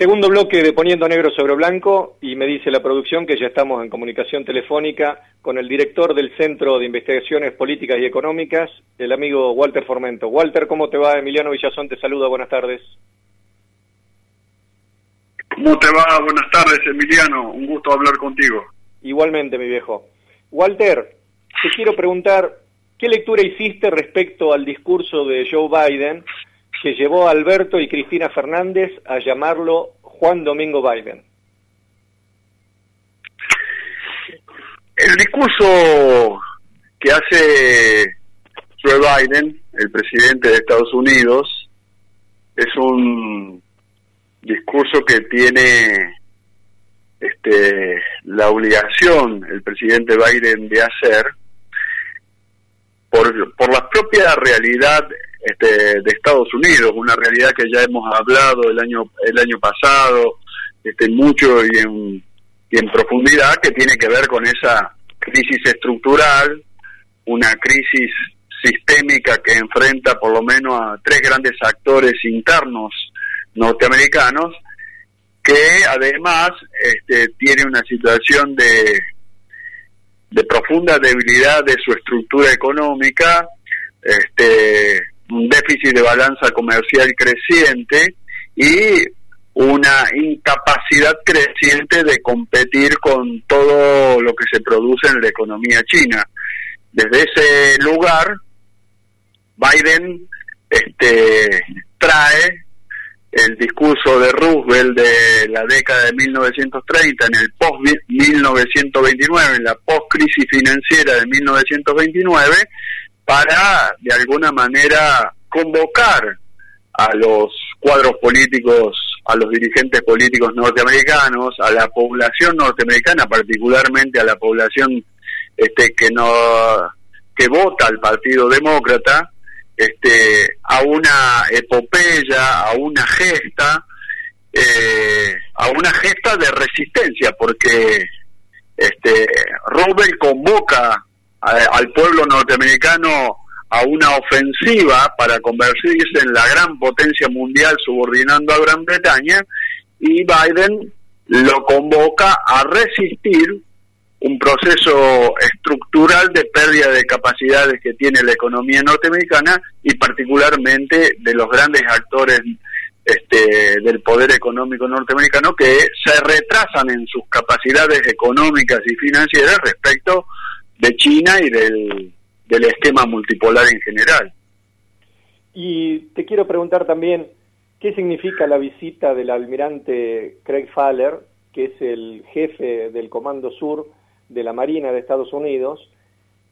Segundo bloque de Poniendo Negro sobre Blanco y me dice la producción que ya estamos en comunicación telefónica con el director del Centro de Investigaciones Políticas y Económicas, el amigo Walter Formento. Walter, ¿cómo te va? Emiliano Villazón te saluda, buenas tardes. ¿Cómo te va? Buenas tardes, Emiliano. Un gusto hablar contigo. Igualmente, mi viejo. Walter, te quiero preguntar, ¿qué lectura hiciste respecto al discurso de Joe Biden que llevó a Alberto y Cristina Fernández a llamarlo Juan Domingo Biden? El discurso que hace Joe Biden, el presidente de Estados Unidos, es un discurso que tiene este, la obligación el presidente Biden de hacer por, por la propia realidad este, de Estados Unidos, una realidad que ya hemos hablado el año el año pasado, este, mucho y en, y en profundidad, que tiene que ver con esa crisis estructural, una crisis sistémica que enfrenta por lo menos a tres grandes actores internos norteamericanos, que además este, tiene una situación de, de profunda debilidad de su estructura económica, este, un déficit de balanza comercial creciente y una incapacidad creciente de competir con todo lo que se produce en la economía china. Desde ese lugar, Biden este, trae el discurso de Roosevelt de la década de 1930 en el post-1929, en la post-crisis financiera de 1929, para de alguna manera convocar a los cuadros políticos, a los dirigentes políticos norteamericanos, a la población norteamericana, particularmente a la población este que no que vota al Partido Demócrata, este a una epopeya, a una gesta, eh, a una gesta de resistencia, porque este Robert convoca al pueblo norteamericano a una ofensiva para convertirse en la gran potencia mundial subordinando a Gran Bretaña y Biden lo convoca a resistir un proceso estructural de pérdida de capacidades que tiene la economía norteamericana y particularmente de los grandes actores este, del poder económico norteamericano que se retrasan en sus capacidades económicas y financieras respecto de China y del, del esquema multipolar en general. Y te quiero preguntar también, ¿qué significa la visita del almirante Craig Faller, que es el jefe del Comando Sur de la Marina de Estados Unidos,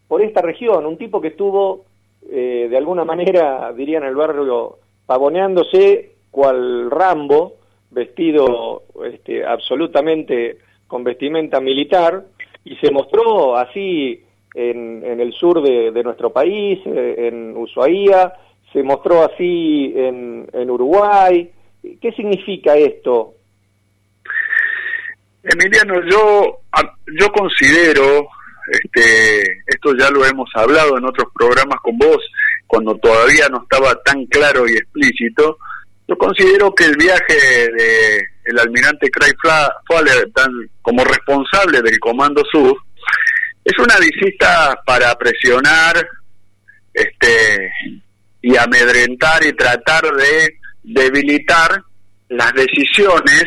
por esta región? Un tipo que estuvo, eh, de alguna manera, dirían el barrio, pavoneándose cual Rambo, vestido este, absolutamente con vestimenta militar, y se mostró así en, en el sur de, nuestro país, eh, en Ushuaia, se mostró así en, en Uruguay. ¿Qué significa esto? Emiliano, yo, yo considero, este, esto ya lo hemos hablado en otros programas con vos, cuando todavía no estaba tan claro y explícito, yo considero que el viaje de el almirante Craig Fowler como responsable del Comando Sur es una visita para presionar este y amedrentar y tratar de debilitar las decisiones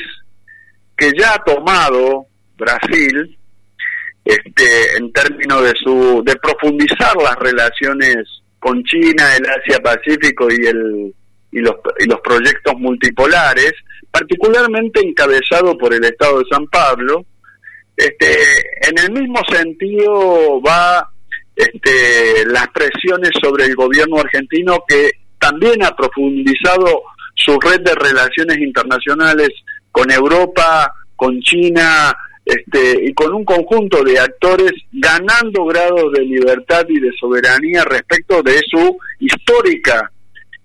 que ya ha tomado Brasil este en términos de su de profundizar las relaciones con China, el Asia Pacífico y el y los, y los proyectos multipolares, particularmente encabezado por el Estado de San Pablo, este, en el mismo sentido va este, las presiones sobre el gobierno argentino que también ha profundizado su red de relaciones internacionales con Europa, con China, este, y con un conjunto de actores ganando grados de libertad y de soberanía respecto de su histórica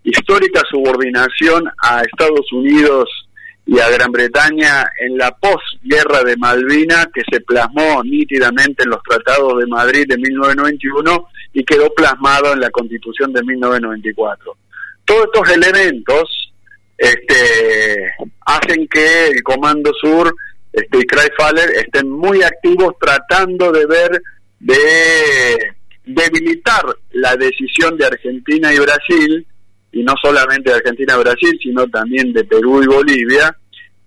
histórica subordinación a Estados Unidos y a Gran Bretaña en la posguerra de Malvina que se plasmó nítidamente en los tratados de Madrid de 1991 y quedó plasmado en la Constitución de 1994. Todos estos elementos este, hacen que el Comando Sur este, y Kreisfaller estén muy activos tratando de ver de debilitar la decisión de Argentina y Brasil, y no solamente de Argentina y Brasil, sino también de Perú y Bolivia,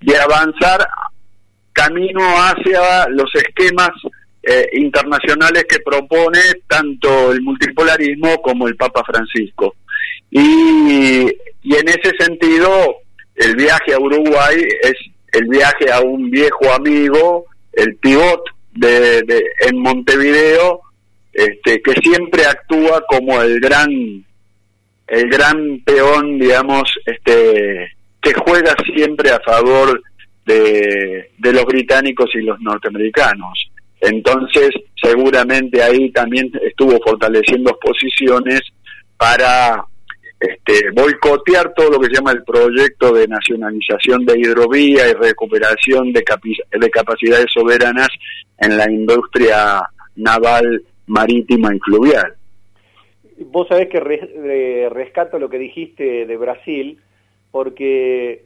de avanzar camino hacia los esquemas eh, internacionales que propone tanto el multipolarismo como el Papa Francisco. Y, y en ese sentido, el viaje a Uruguay es el viaje a un viejo amigo, el pivot de, de, en Montevideo, este, que siempre actúa como el gran, el gran peón, digamos, este, que juega siempre a favor de, los británicos y los norteamericanos. Entonces, seguramente ahí también estuvo fortaleciendo posiciones para este, boicotear todo lo que se llama el proyecto de nacionalización de hidrovía y recuperación de, de capacidades soberanas en la industria naval, marítima y fluvial. Vos sabés que rescato lo que dijiste de Brasil, porque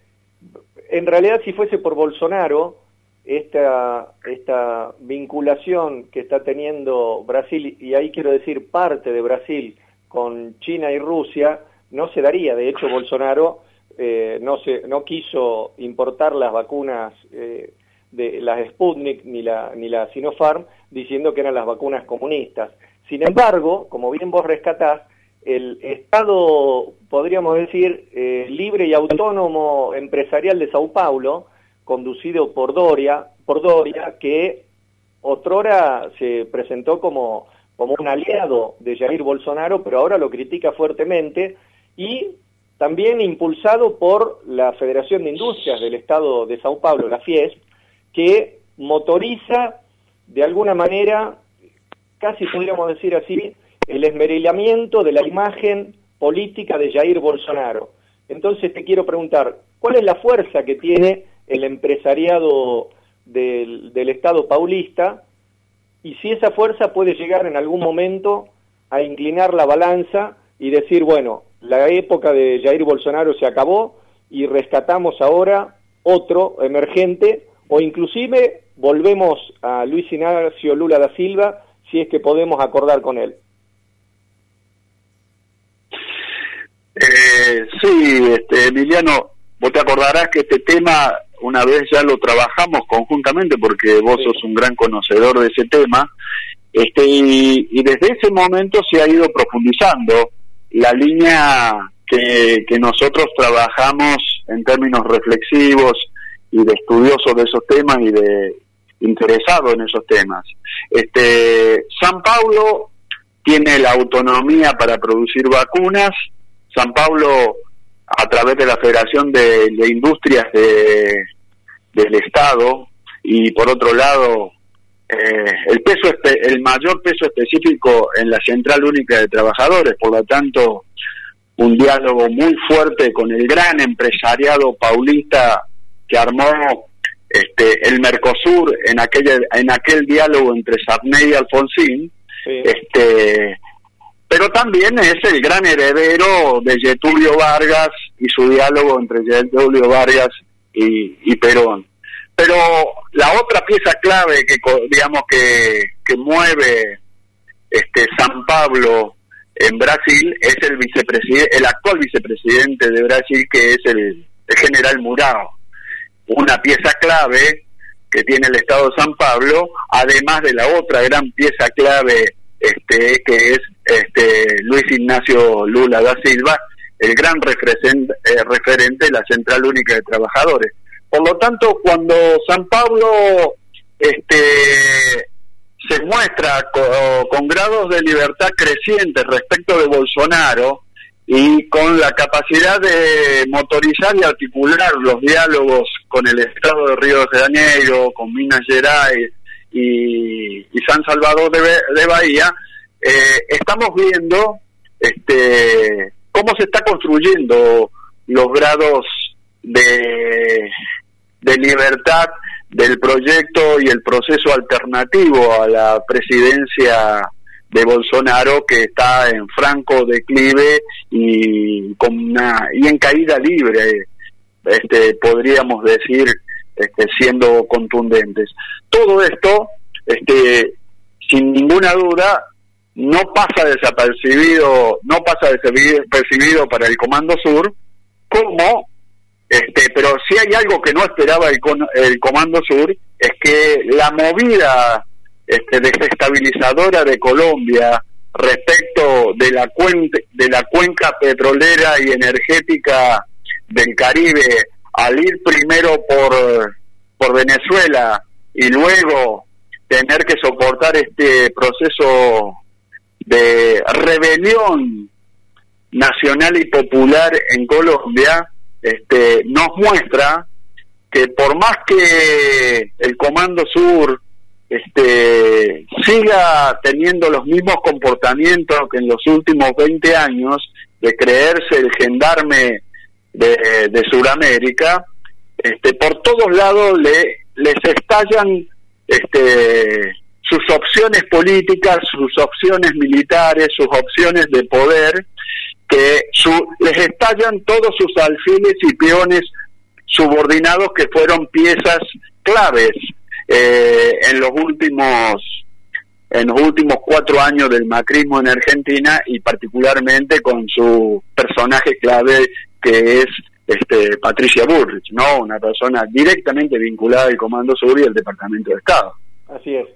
en realidad si fuese por Bolsonaro, esta, esta vinculación que está teniendo Brasil, y ahí quiero decir parte de Brasil, con China y Rusia, no se daría. De hecho, Bolsonaro eh, no, se, no quiso importar las vacunas eh, de las Sputnik ni la, ni la Sinopharm, diciendo que eran las vacunas comunistas. Sin embargo, como bien vos rescatás, el Estado, podríamos decir, eh, libre y autónomo empresarial de Sao Paulo, conducido por Doria, por Doria, que otrora se presentó como, como un aliado de Jair Bolsonaro, pero ahora lo critica fuertemente, y también impulsado por la Federación de Industrias del Estado de Sao Paulo, la FIES, que motoriza de alguna manera, casi podríamos decir así, el esmerilamiento de la imagen política de Jair Bolsonaro. Entonces te quiero preguntar, ¿cuál es la fuerza que tiene el empresariado del, del Estado paulista y si esa fuerza puede llegar en algún momento a inclinar la balanza y decir, bueno, la época de Jair Bolsonaro se acabó y rescatamos ahora otro emergente o inclusive volvemos a Luis Ignacio Lula da Silva si es que podemos acordar con él. Eh, sí, este, Emiliano, vos te acordarás que este tema una vez ya lo trabajamos conjuntamente porque vos sos un gran conocedor de ese tema, este, y, desde ese momento se ha ido profundizando la línea que, que nosotros trabajamos en términos reflexivos y de estudiosos de esos temas y de interesados en esos temas. Este, San Paulo tiene la autonomía para producir vacunas. San Paulo a través de la Federación de, Industrias de, del Estado y por otro lado eh, el peso el mayor peso específico en la Central Única de Trabajadores, por lo tanto un diálogo muy fuerte con el gran empresariado paulista que armó este, el Mercosur en aquel en aquel diálogo entre Sarney y Alfonsín, este pero también es el gran heredero de Getulio Vargas y su diálogo entre Getulio Vargas y, Perón. Pero la otra pieza clave que digamos que, que mueve este San Pablo en Brasil es el vicepresidente, el actual vicepresidente de Brasil que es el, el general Murao. Una pieza clave que tiene el Estado de San Pablo, además de la otra gran pieza clave este, que es este, Luis Ignacio Lula da Silva, el gran referente, eh, referente de la Central Única de Trabajadores. Por lo tanto, cuando San Pablo este, se muestra con, grados de libertad crecientes respecto de Bolsonaro y con la capacidad de motorizar y articular los diálogos con el Estado de Río de Janeiro, con Minas Gerais y, San Salvador de, Bahía, eh, estamos viendo este, cómo se está construyendo los grados de, de libertad del proyecto y el proceso alternativo a la presidencia de Bolsonaro que está en franco declive y con una y en caída libre este, podríamos decir, este, siendo contundentes. Todo esto, este, sin ninguna duda, no pasa desapercibido, no pasa desapercibido para el Comando Sur, como, este, pero si hay algo que no esperaba el, el Comando Sur, es que la movida este, desestabilizadora de Colombia respecto de la, de la cuenca petrolera y energética del Caribe al ir primero por, por Venezuela y luego tener que soportar este proceso de rebelión nacional y popular en Colombia, este, nos muestra que por más que el Comando Sur este, siga teniendo los mismos comportamientos que en los últimos 20 años de creerse el gendarme de, Sudamérica, este, por todos lados le, les estallan este, sus opciones políticas, sus opciones militares, sus opciones de poder, que les estallan todos sus alfiles y peones subordinados que fueron piezas claves eh, en los últimos en los últimos cuatro años del macrismo en Argentina y particularmente con su personaje clave que es este Patricia Burrich, ¿no? Una persona directamente vinculada al Comando Sur y al Departamento de Estado. Así es.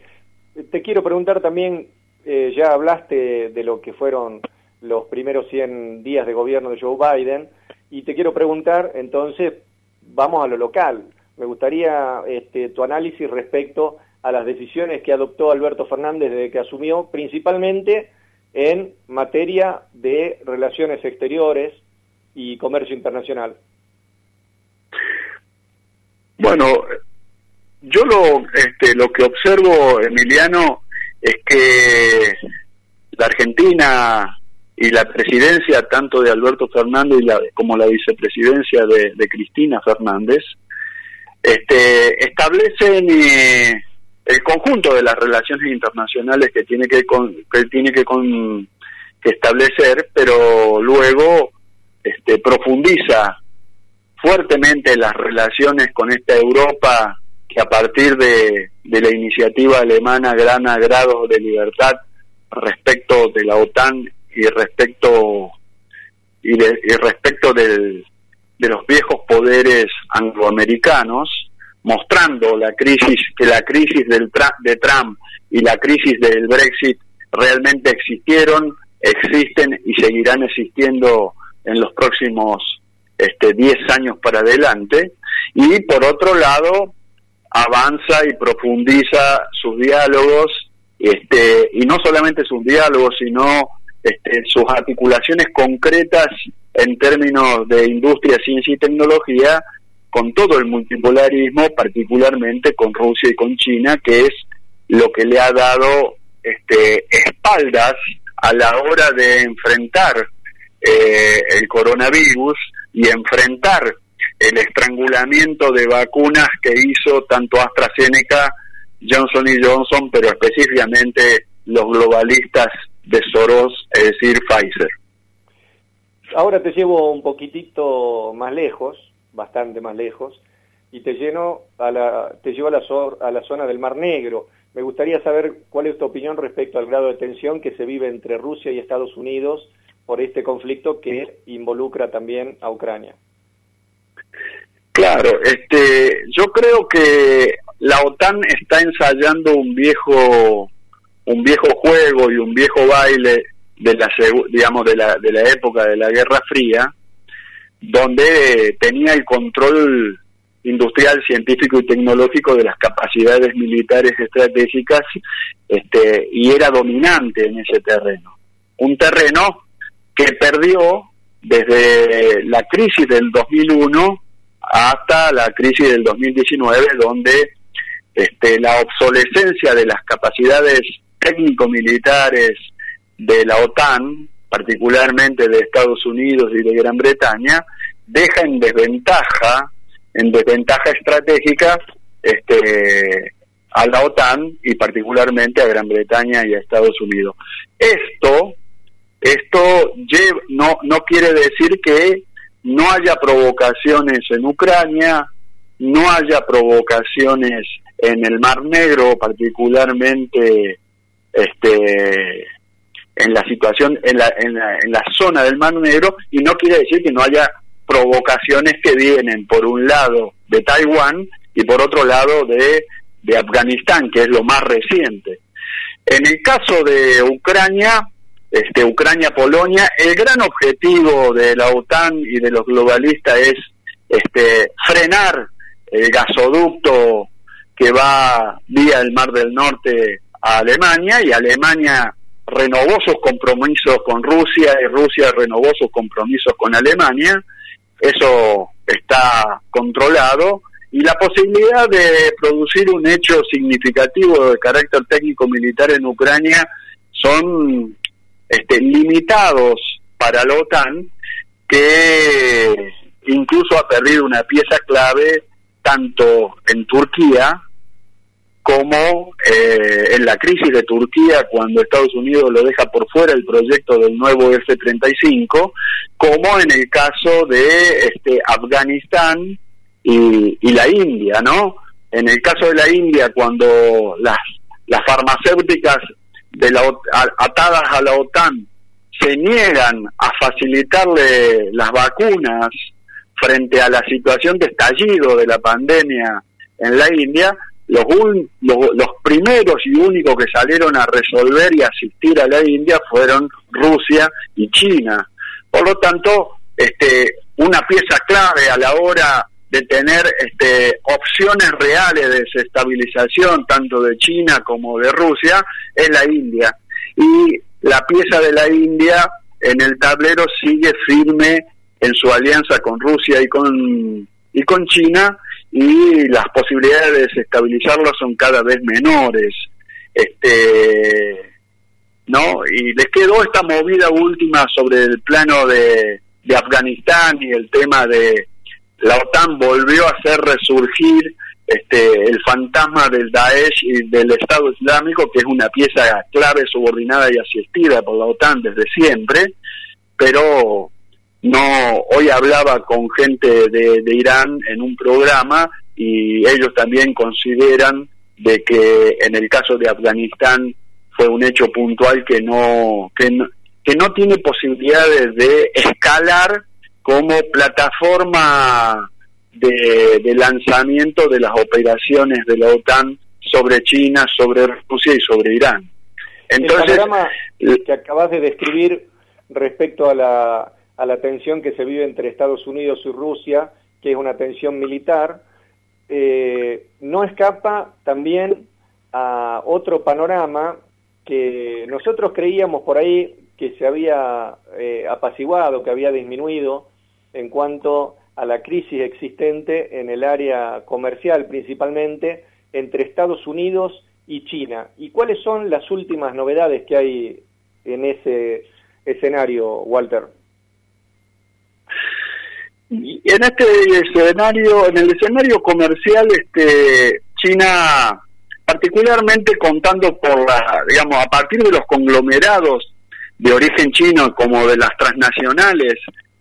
Te quiero preguntar también, eh, ya hablaste de lo que fueron los primeros 100 días de gobierno de Joe Biden, y te quiero preguntar, entonces, vamos a lo local. Me gustaría este, tu análisis respecto a las decisiones que adoptó Alberto Fernández desde que asumió, principalmente en materia de relaciones exteriores y comercio internacional. Bueno, yo lo, este, lo que observo, Emiliano, es que la Argentina y la presidencia tanto de Alberto Fernández como la vicepresidencia de, de Cristina Fernández este, establecen eh, el conjunto de las relaciones internacionales que tiene que, que tiene que, que establecer, pero luego este, profundiza fuertemente las relaciones con esta Europa que a partir de, de la iniciativa alemana Gran Grado de Libertad respecto de la OTAN y respecto y, y respecto del, de los viejos poderes angloamericanos, mostrando la crisis, que la crisis del de Trump y la crisis del Brexit realmente existieron, existen y seguirán existiendo en los próximos este 10 años para adelante. Y por otro lado avanza y profundiza sus diálogos este y no solamente sus diálogos sino este, sus articulaciones concretas en términos de industria, ciencia y tecnología con todo el multipolarismo, particularmente con Rusia y con China, que es lo que le ha dado este, espaldas a la hora de enfrentar eh, el coronavirus y enfrentar el estrangulamiento de vacunas que hizo tanto AstraZeneca, Johnson y Johnson, pero específicamente los globalistas de Soros, es decir, Pfizer. Ahora te llevo un poquitito más lejos, bastante más lejos, y te, lleno a la, te llevo a la, a la zona del Mar Negro. Me gustaría saber cuál es tu opinión respecto al grado de tensión que se vive entre Rusia y Estados Unidos por este conflicto que involucra también a Ucrania. Claro, este, yo creo que la OTAN está ensayando un viejo un viejo juego y un viejo baile de la digamos de la de la época de la Guerra Fría donde tenía el control industrial, científico y tecnológico de las capacidades militares estratégicas este, y era dominante en ese terreno. Un terreno que perdió desde la crisis del 2001 hasta la crisis del 2019, donde este, la obsolescencia de las capacidades técnico-militares de la OTAN, particularmente de Estados Unidos y de Gran Bretaña, deja en desventaja, en desventaja estratégica, este, a la OTAN y particularmente a Gran Bretaña y a Estados Unidos. Esto, esto no, no quiere decir que no haya provocaciones en Ucrania, no haya provocaciones en el Mar Negro, particularmente este en la situación en la, en la, en la zona del Mar Negro y no quiere decir que no haya provocaciones que vienen por un lado de Taiwán y por otro lado de, de Afganistán, que es lo más reciente. En el caso de Ucrania, este, Ucrania-Polonia, el gran objetivo de la OTAN y de los globalistas es este, frenar el gasoducto que va vía el Mar del Norte a Alemania y Alemania renovó sus compromisos con Rusia y Rusia renovó sus compromisos con Alemania. Eso está controlado y la posibilidad de producir un hecho significativo de carácter técnico militar en Ucrania son este, limitados para la OTAN que incluso ha perdido una pieza clave tanto en Turquía como eh, en la crisis de Turquía cuando Estados Unidos lo deja por fuera el proyecto del nuevo F-35, como en el caso de este, Afganistán y, y, la India, ¿no? En el caso de la India, cuando las, las farmacéuticas de la, atadas a la OTAN se niegan a facilitarle las vacunas frente a la situación de estallido de la pandemia en la India, los, los, primeros y únicos que salieron a resolver y asistir a la India fueron Rusia y China. Por lo tanto, este, una pieza clave a la hora de tener este, opciones reales de desestabilización tanto de China como de Rusia es la India. Y la pieza de la India en el tablero sigue firme en su alianza con Rusia y con, y con China y las posibilidades de desestabilizarlo son cada vez menores. Este, ¿no? Y les quedó esta movida última sobre el plano de, de Afganistán y el tema de la OTAN volvió a hacer resurgir este, el fantasma del Daesh y del Estado Islámico, que es una pieza clave, subordinada y asistida por la OTAN desde siempre, pero no hoy hablaba con gente de, Irán en un programa y ellos también consideran de que en el caso de Afganistán fue un hecho puntual que no que no, que no tiene posibilidades de escalar como plataforma de, de, lanzamiento de las operaciones de la OTAN sobre China, sobre Rusia y sobre Irán. Entonces, el que acabas de describir respecto a la a la tensión que se vive entre Estados Unidos y Rusia, que es una tensión militar, eh, no escapa también a otro panorama que nosotros creíamos por ahí que se había eh, apaciguado, que había disminuido en cuanto a la crisis existente en el área comercial principalmente entre Estados Unidos y China. ¿Y cuáles son las últimas novedades que hay en ese escenario, Walter? Y en este escenario, en el escenario comercial, este, China, particularmente contando por la, digamos, a partir de los conglomerados de origen chino como de las transnacionales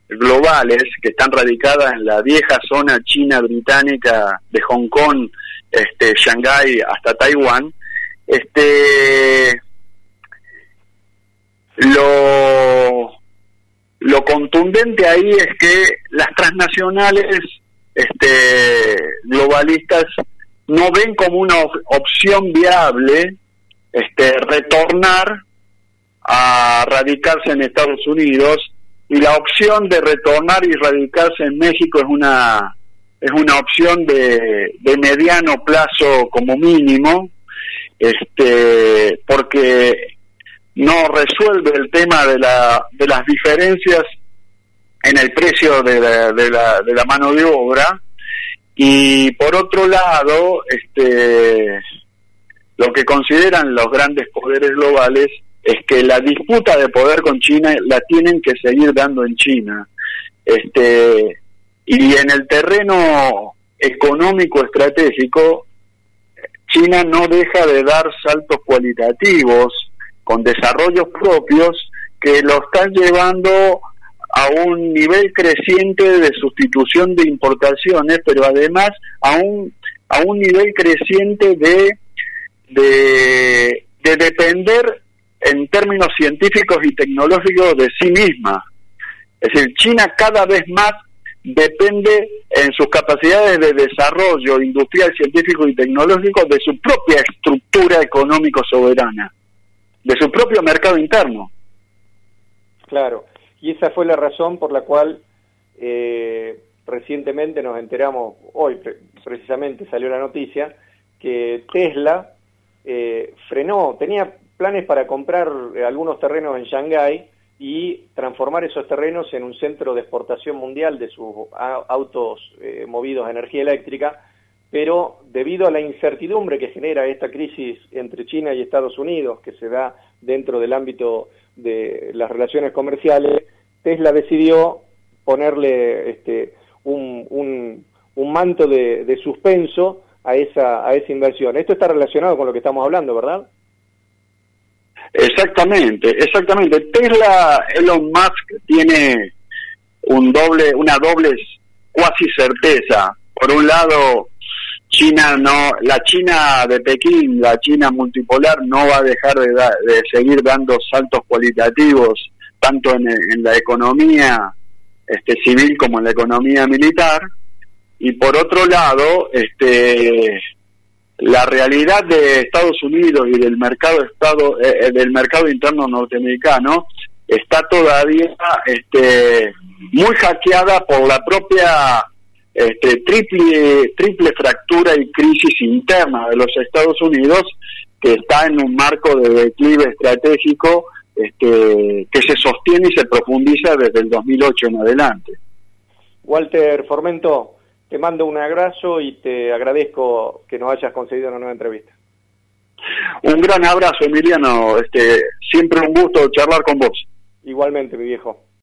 globales que están radicadas en la vieja zona china británica de Hong Kong, este, Shanghái hasta Taiwán, este, lo lo contundente ahí es que las transnacionales este, globalistas no ven como una opción viable este, retornar a radicarse en Estados Unidos y la opción de retornar y radicarse en México es una es una opción de, de mediano plazo como mínimo este porque no resuelve el tema de, la, de las diferencias en el precio de la, de, la, de la mano de obra. Y por otro lado este lo que consideran los grandes poderes globales es que la disputa de poder con China la tienen que seguir dando en China. Este y en el terreno económico estratégico China no deja de dar saltos cualitativos con desarrollos propios que lo están llevando a un nivel creciente de sustitución de importaciones, pero además a un, a un nivel creciente de, de, de depender en términos científicos y tecnológicos de sí misma. Es decir, China cada vez más depende en sus capacidades de desarrollo industrial, científico y tecnológico de su propia estructura económico soberana, de su propio mercado interno. Claro. Y esa fue la razón por la cual eh, recientemente nos enteramos, hoy precisamente salió la noticia, que Tesla eh, frenó, tenía planes para comprar eh, algunos terrenos en Shanghái y transformar esos terrenos en un centro de exportación mundial de sus autos movidos a energía eléctrica, pero debido a la incertidumbre que genera esta crisis entre China y Estados Unidos, que se da dentro del ámbito de las relaciones comerciales, Tesla decidió ponerle este, un, un, manto de, suspenso a esa, a esa inversión. Esto está relacionado con lo que estamos hablando, ¿verdad? Exactamente, exactamente. Tesla, Elon Musk tiene un doble, una doble cuasi certeza. Por un lado, China no, la China de Pekín, la China multipolar no va a dejar de, de seguir dando saltos cualitativos tanto en, la economía este, civil como en la economía militar. Y por otro lado este la realidad de Estados Unidos y del mercado estado eh, eh, del mercado interno norteamericano está todavía este muy hackeada por la propia este, triple triple fractura y crisis interna de los Estados Unidos que está en un marco de declive estratégico este, que se sostiene y se profundiza desde el 2008 en adelante. Walter Formento, te mando un abrazo y te agradezco que nos hayas concedido una nueva entrevista. Un gran abrazo, Emiliano. Este, siempre un gusto charlar con vos. Igualmente, mi viejo.